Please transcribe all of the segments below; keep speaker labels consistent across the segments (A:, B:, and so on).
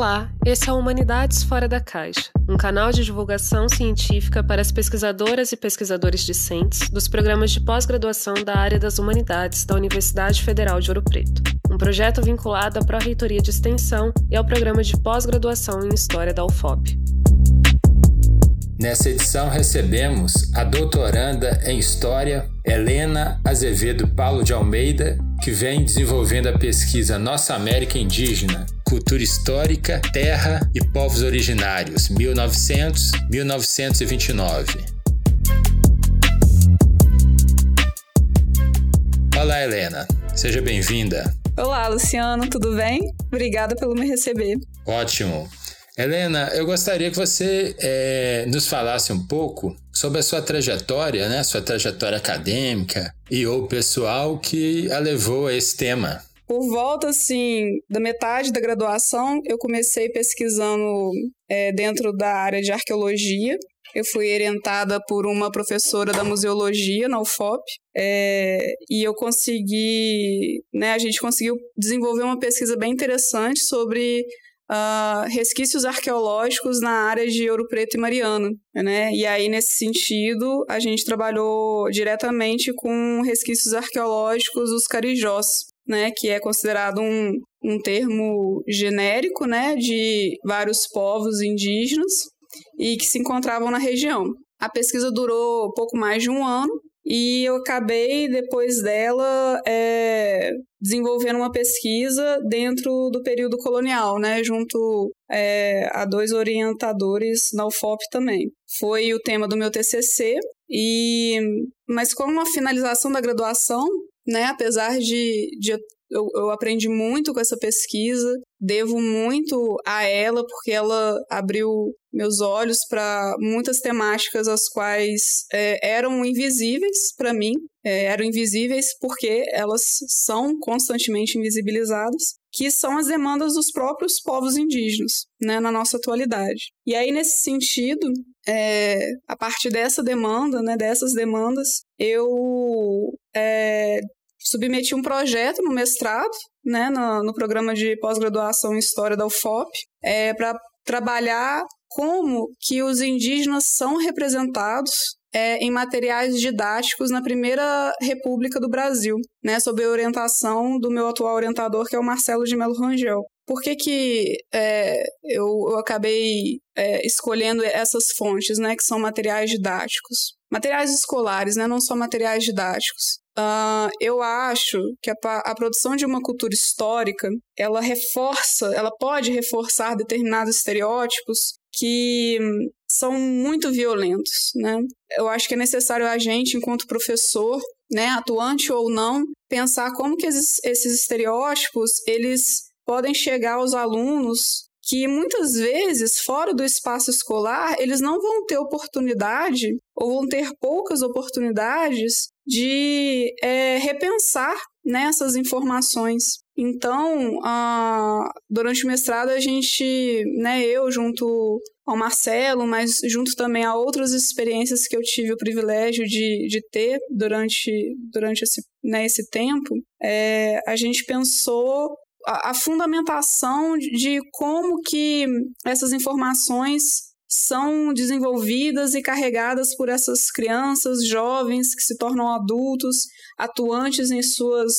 A: Olá, esse é o Humanidades Fora da Caixa, um canal de divulgação científica para as pesquisadoras e pesquisadores discentes dos programas de pós-graduação da área das humanidades da Universidade Federal de Ouro Preto, um projeto vinculado à Pró-Reitoria de Extensão e ao programa de pós-graduação em História da UFOP.
B: Nessa edição recebemos a doutoranda em História, Helena Azevedo Paulo de Almeida, que vem desenvolvendo a pesquisa Nossa América Indígena, Cultura Histórica, Terra e Povos Originários, 1900-1929. Olá, Helena. Seja bem-vinda.
C: Olá, Luciano, tudo bem? Obrigada pelo me receber.
B: Ótimo. Helena, eu gostaria que você é, nos falasse um pouco sobre a sua trajetória, né? Sua trajetória acadêmica e ou pessoal que a levou a esse tema.
C: Por volta, assim, da metade da graduação, eu comecei pesquisando é, dentro da área de arqueologia. Eu fui orientada por uma professora da museologia na UFOP é, e eu consegui, né, a gente conseguiu desenvolver uma pesquisa bem interessante sobre uh, resquícios arqueológicos na área de Ouro Preto e Mariana, né? E aí, nesse sentido, a gente trabalhou diretamente com resquícios arqueológicos dos carijós, né? Que é considerado um, um termo genérico, né? De vários povos indígenas e que se encontravam na região. A pesquisa durou pouco mais de um ano e eu acabei, depois dela, é, desenvolvendo uma pesquisa dentro do período colonial, né, junto é, a dois orientadores na UFOP também. Foi o tema do meu TCC, e, mas com a finalização da graduação, né, apesar de, de eu, eu aprendi muito com essa pesquisa, devo muito a ela, porque ela abriu meus olhos para muitas temáticas as quais é, eram invisíveis para mim, é, eram invisíveis porque elas são constantemente invisibilizadas, que são as demandas dos próprios povos indígenas, né, na nossa atualidade. E aí, nesse sentido, é, a partir dessa demanda, né, dessas demandas, eu é, submeti um projeto no mestrado, né, no, no programa de pós-graduação em História da UFOP, é, para trabalhar como que os indígenas são representados é, em materiais didáticos na primeira República do Brasil, né, sob a orientação do meu atual orientador, que é o Marcelo de Melo Rangel. Por que, que é, eu, eu, acabei é, escolhendo essas fontes, né, que são materiais didáticos? Materiais escolares, né, não só materiais didáticos. Uh, eu acho que a, a, produção de uma cultura histórica ela reforça, ela pode reforçar determinados estereótipos que são muito violentos, né? Eu acho que é necessário a gente, enquanto professor, né, atuante ou não, pensar como que esses, esses estereótipos eles podem chegar aos alunos que muitas vezes, fora do espaço escolar, eles não vão ter oportunidade ou vão ter poucas oportunidades de é, repensar nessas informações. Então, durante o mestrado, a gente, né, eu junto ao Marcelo, mas junto também a outras experiências que eu tive o privilégio de, de ter durante, durante esse, né, esse tempo, é, a gente pensou a, fundamentação de como que essas informações são desenvolvidas e carregadas por essas crianças, jovens que se tornam adultos, atuantes em suas,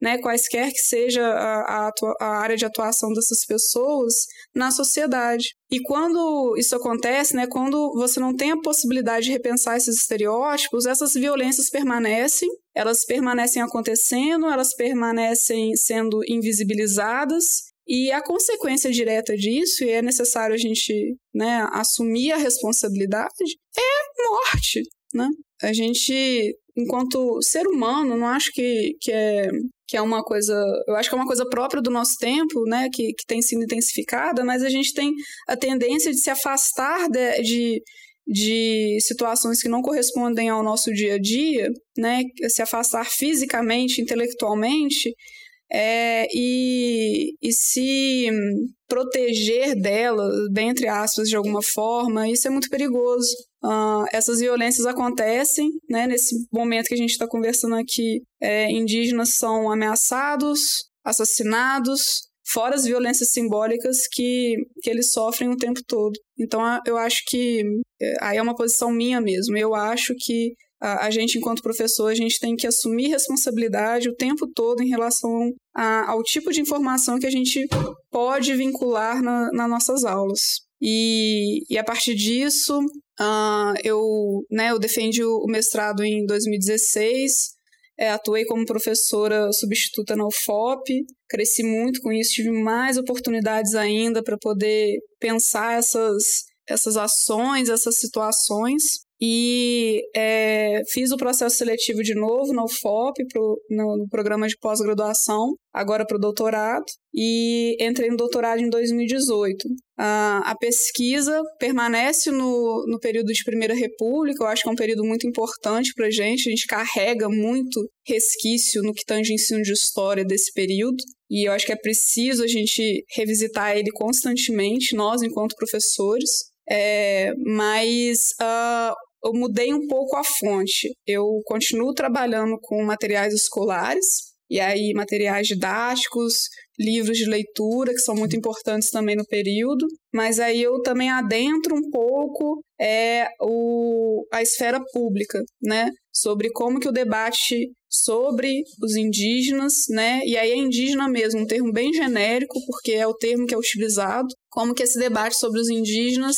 C: né, quaisquer que seja a, a, a, área de atuação dessas pessoas na sociedade. E quando isso acontece, né, quando você não tem a possibilidade de repensar esses estereótipos, essas violências permanecem, elas permanecem acontecendo, elas permanecem sendo invisibilizadas e a consequência direta disso, e é necessário a gente né, assumir a responsabilidade, é morte. Né? A gente, enquanto ser humano, não acho que, que, é, que é uma coisa. Eu acho que é uma coisa própria do nosso tempo, né, que, que tem sido intensificada, mas a gente tem a tendência de se afastar de, de de situações que não correspondem ao nosso dia a dia, né, se afastar fisicamente, intelectualmente, é, e, e se proteger dela, dentre aspas, de alguma forma, isso é muito perigoso. Uh, essas violências acontecem, né, nesse momento que a gente está conversando aqui, é, indígenas são ameaçados, assassinados, fora as violências simbólicas que, que eles sofrem o tempo todo. Então, eu acho que é, aí é uma posição minha mesmo. Eu acho que a, a gente, enquanto professor, a gente tem que assumir responsabilidade o tempo todo em relação a, ao tipo de informação que a gente pode vincular na, nas nossas aulas. E, e a partir disso, uh, eu, né, eu defendi o mestrado em 2016, é, atuei como professora substituta na UFOP, cresci muito com isso, tive mais oportunidades ainda para poder pensar essas, essas ações, essas situações. E é, fiz o processo seletivo de novo na UFOP, pro, no, no programa de pós-graduação, agora para o doutorado, e entrei no doutorado em 2018. a pesquisa permanece no, no período de Primeira República, eu acho que é um período muito importante para a gente, a gente carrega muito resquício no que tange ensino de história desse período, e eu acho que é preciso a gente revisitar ele constantemente, nós enquanto professores. É, mas uh, eu mudei um pouco a fonte. Eu continuo trabalhando com materiais escolares, e aí materiais didáticos, livros de leitura, que são muito importantes também no período, mas aí eu também adentro um pouco é, o, a esfera pública, né? Sobre como que o debate sobre os indígenas, né? E aí é indígena mesmo, um termo bem genérico, porque é o termo que é utilizado, como que esse debate sobre os indígenas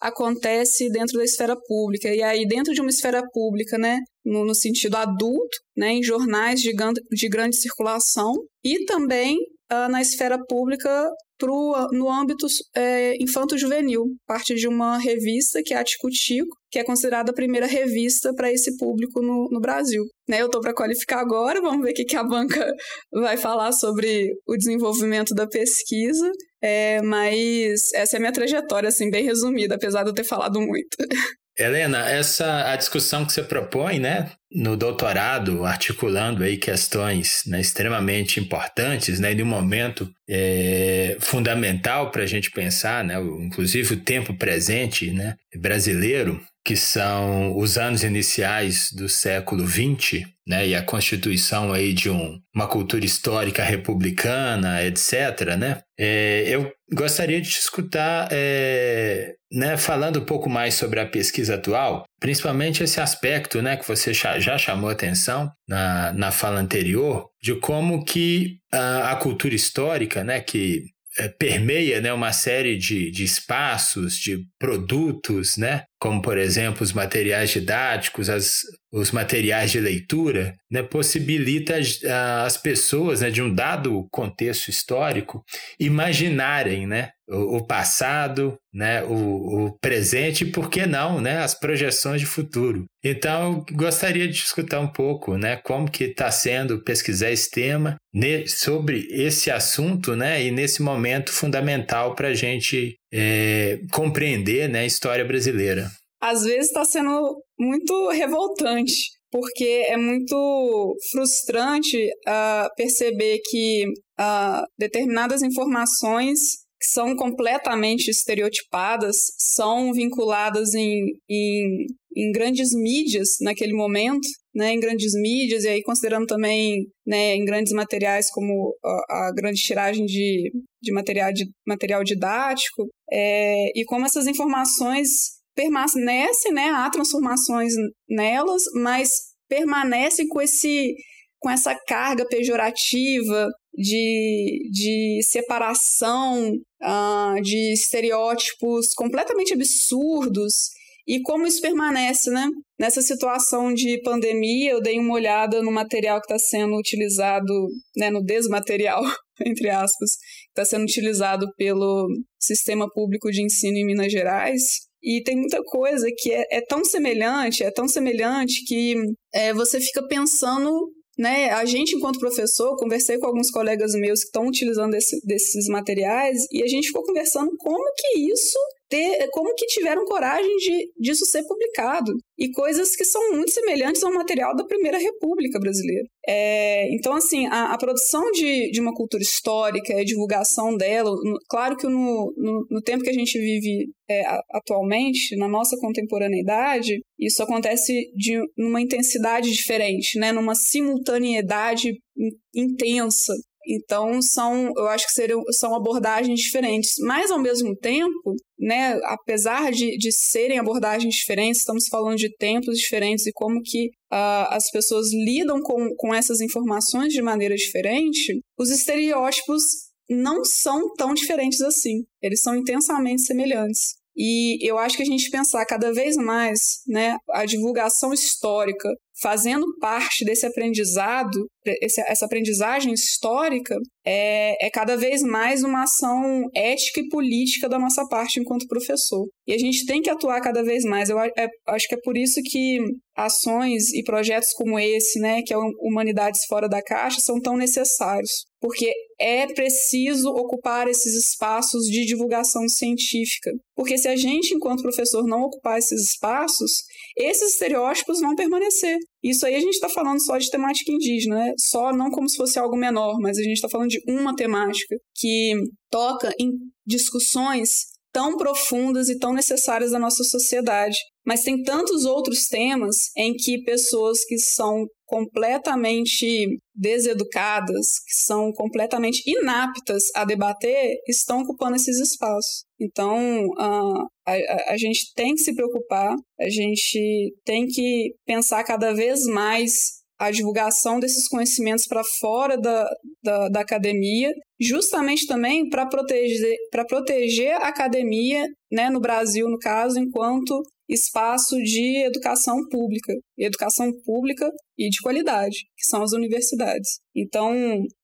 C: acontece dentro da esfera pública. E aí, dentro de uma esfera pública, né, no, no sentido adulto, né, em jornais de, de grande circulação, e também uh, na esfera pública pro, no âmbito é, infanto-juvenil, parte de uma revista que é a Tico Tico, que é considerada a primeira revista para esse público no, no Brasil. Né, eu estou para qualificar agora, vamos ver o que, que a banca vai falar sobre o desenvolvimento da pesquisa, é, mas essa é a minha trajetória, assim, bem resumida, apesar de eu ter falado muito.
B: Helena, essa a discussão que você propõe, né, no doutorado, articulando aí questões né, extremamente importantes, né, de um momento é, fundamental para a gente pensar, né, inclusive o tempo presente, né, brasileiro, que são os anos iniciais do século XX, né, e a constituição aí de um, uma cultura histórica republicana, etc., né, é, eu gostaria de te escutar é, né, falando um pouco mais sobre a pesquisa atual, principalmente esse aspecto né, que você já chamou atenção na, na fala anterior, de como que a, a cultura histórica, né, que é, permeia né, uma série de, de espaços, de produtos, né, como, por exemplo, os materiais didáticos, as, os materiais de leitura, né, possibilita as, as pessoas né, de um dado contexto histórico imaginarem né, o, passado, né, o, o, presente e, por que não, né, as projeções de futuro. Então, gostaria de escutar um pouco né, como que está sendo pesquisar esse tema ne, sobre esse assunto né, e nesse momento fundamental para a gente é, compreender né, a história brasileira.
C: Às vezes está sendo muito revoltante, porque é muito frustrante uh, perceber que uh, determinadas informações que são completamente estereotipadas, são vinculadas em, em, em, grandes mídias naquele momento, né, em grandes mídias, e aí considerando também né, em grandes materiais como a, a grande tiragem de, de, material, de material didático, é, e como essas informações permanecem, né, há transformações nelas, mas permanecem com esse com essa carga pejorativa de, de separação, uh, de estereótipos completamente absurdos. E como isso permanece, né? Nessa situação de pandemia, eu dei uma olhada no material que está sendo utilizado, né, no desmaterial, entre aspas, que está sendo utilizado pelo Sistema Público de Ensino em Minas Gerais. E tem muita coisa que é, é tão semelhante, é tão semelhante que é, você fica pensando né, a gente, enquanto professor, conversei com alguns colegas meus que estão utilizando esse, desses materiais e a gente ficou conversando como que isso ter, como que tiveram coragem de disso ser publicado. E coisas que são muito semelhantes ao material da Primeira República Brasileira. É, então, assim, a, a, produção de, de uma cultura histórica, a divulgação dela, no, claro que no, no, no, tempo que a gente vive é, atualmente, na nossa contemporaneidade, isso acontece de numa intensidade diferente, né, numa simultaneidade intensa Então, são, eu acho que seriam, são abordagens diferentes. Mas, ao mesmo tempo, né, apesar de, de serem abordagens diferentes, estamos falando de tempos diferentes e como que uh, as pessoas lidam com, com essas informações de maneira diferente, os estereótipos não são tão diferentes assim. Eles são intensamente semelhantes. E eu acho que a gente pensar cada vez mais né, a divulgação histórica fazendo parte desse aprendizado, essa aprendizagem histórica, é, é cada vez mais uma ação ética e política da nossa parte enquanto professor. E a gente tem que atuar cada vez mais. Eu é, acho que é por isso que ações e projetos como esse, né, que é Humanidades Fora da Caixa, são tão necessários. Porque é preciso ocupar esses espaços de divulgação científica. Porque se a gente, enquanto professor, não ocupar esses espaços, esses estereótipos vão permanecer. Isso aí a gente está falando só de temática indígena, né? só não como se fosse algo menor, mas a gente está falando de uma temática que toca em discussões tão profundas e tão necessárias da nossa sociedade. Mas tem tantos outros temas em que pessoas que são completamente deseducadas, que são completamente inaptas a debater, estão ocupando esses espaços. Então, a, a, a, gente tem que se preocupar, a gente tem que pensar cada vez mais a divulgação desses conhecimentos para fora da, da, da, academia, justamente também para proteger, proteger a academia, né, no Brasil, no caso, enquanto espaço de educação pública, educação pública e de qualidade, que são as universidades. Então,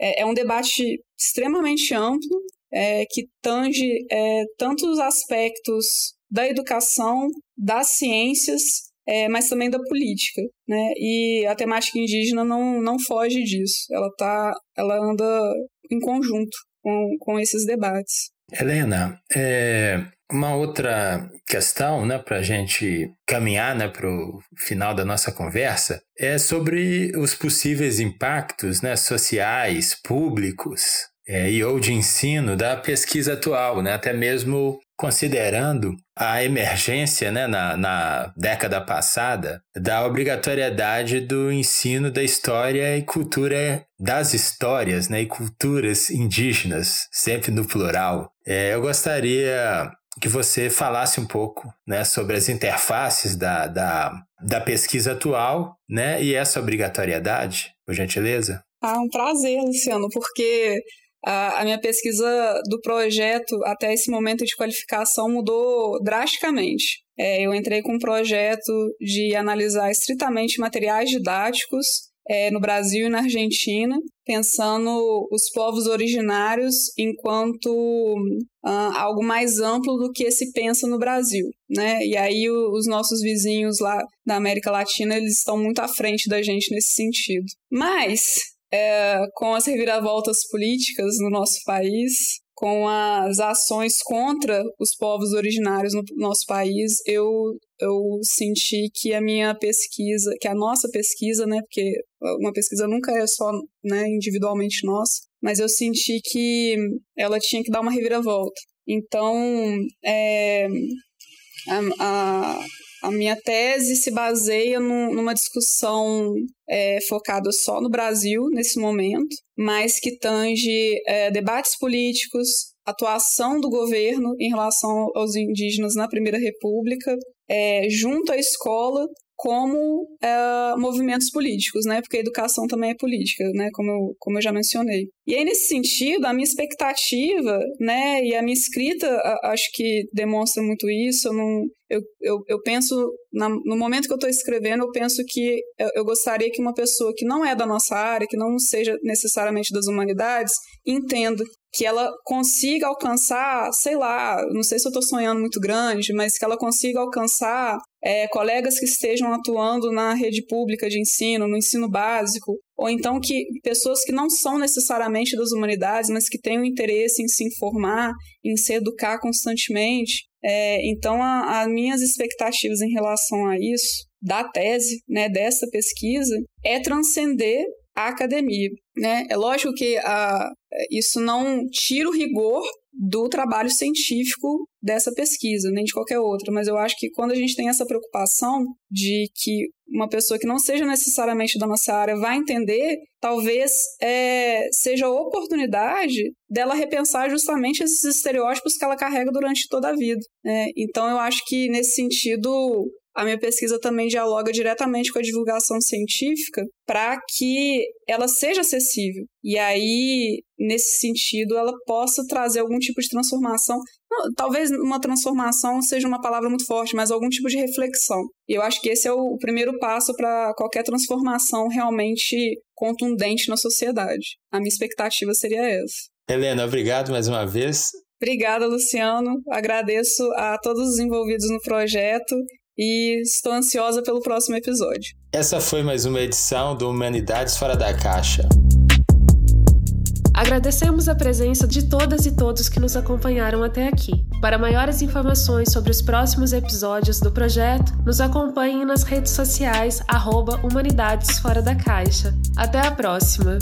C: é, é um debate extremamente amplo, é, que tange é, tantos aspectos da educação, das ciências, é, mas também da política, né? E a temática indígena não, não foge disso. Ela tá, ela anda em conjunto com, com esses debates.
B: Helena, é, uma outra questão, né, para a gente caminhar né, para o final da nossa conversa, é sobre os possíveis impactos né, sociais, públicos é, e ou de ensino da pesquisa atual, né, até mesmo considerando a emergência né, na, na década passada da obrigatoriedade do ensino da história e cultura das histórias né, e culturas indígenas, sempre no plural. É, eu gostaria que você falasse um pouco né, sobre as interfaces da, da, da pesquisa atual né, e essa obrigatoriedade, por gentileza.
C: Ah, um prazer, Luciano, porque a, minha pesquisa do projeto até esse momento de qualificação mudou drasticamente. É, eu entrei com um projeto de analisar estritamente materiais didáticos é, no Brasil e na Argentina, pensando os povos originários enquanto uh, algo mais amplo do que se pensa no Brasil, né? E aí o, os nossos vizinhos lá da América Latina eles estão muito à frente da gente nesse sentido. Mas é, com as reviravoltas políticas no nosso país, com as ações contra os povos originários no nosso país, eu, eu senti que a minha pesquisa, que a nossa pesquisa, né, porque uma pesquisa nunca é só né, individualmente nossa, mas eu senti que ela tinha que dar uma reviravolta. Então, é, a, a, a minha tese se baseia numa discussão é, focada só no Brasil nesse momento, mas que tange é, debates políticos, atuação do governo em relação aos indígenas na Primeira República, é, junto à escola como é, movimentos políticos, né? Porque a educação também é política, né? Como eu, como eu já mencionei. E aí, nesse sentido, a minha expectativa, né? E a minha escrita, acho que demonstra muito isso. Eu, não, eu, eu, eu penso, na, no momento que eu estou escrevendo, eu penso que eu, eu gostaria que uma pessoa que não é da nossa área, que não seja necessariamente das humanidades, entenda que ela consiga alcançar, sei lá, não sei se eu estou sonhando muito grande, mas que ela consiga alcançar é, colegas que estejam atuando na rede pública de ensino, no ensino básico, ou então que pessoas que não são necessariamente das humanidades, mas que têm o interesse em se informar, em se educar constantemente. É, então, as minhas expectativas em relação a isso, da tese, né, dessa pesquisa, é transcender a academia. Né? É lógico que a, isso não tira o rigor do trabalho científico dessa pesquisa, nem de qualquer outra. Mas eu acho que quando a gente tem essa preocupação de que uma pessoa que não seja necessariamente da nossa área vai entender, talvez é, seja a oportunidade dela repensar justamente esses estereótipos que ela carrega durante toda a vida. Né? Então eu acho que nesse sentido a minha pesquisa também dialoga diretamente com a divulgação científica para que ela seja acessível. E aí, nesse sentido, ela possa trazer algum tipo de transformação. Talvez uma transformação seja uma palavra muito forte, mas algum tipo de reflexão. E eu acho que esse é o primeiro passo para qualquer transformação realmente contundente na sociedade. A minha expectativa seria essa.
B: Helena, obrigado mais uma vez.
C: Obrigada, Luciano. Agradeço a todos os envolvidos no projeto e estou ansiosa pelo próximo episódio.
B: Essa foi mais uma edição do Humanidades Fora da Caixa.
A: Agradecemos a presença de todas e todos que nos acompanharam até aqui. Para maiores informações sobre os próximos episódios do projeto, nos acompanhem nas redes sociais arroba Humanidades Fora da Caixa. Até a próxima!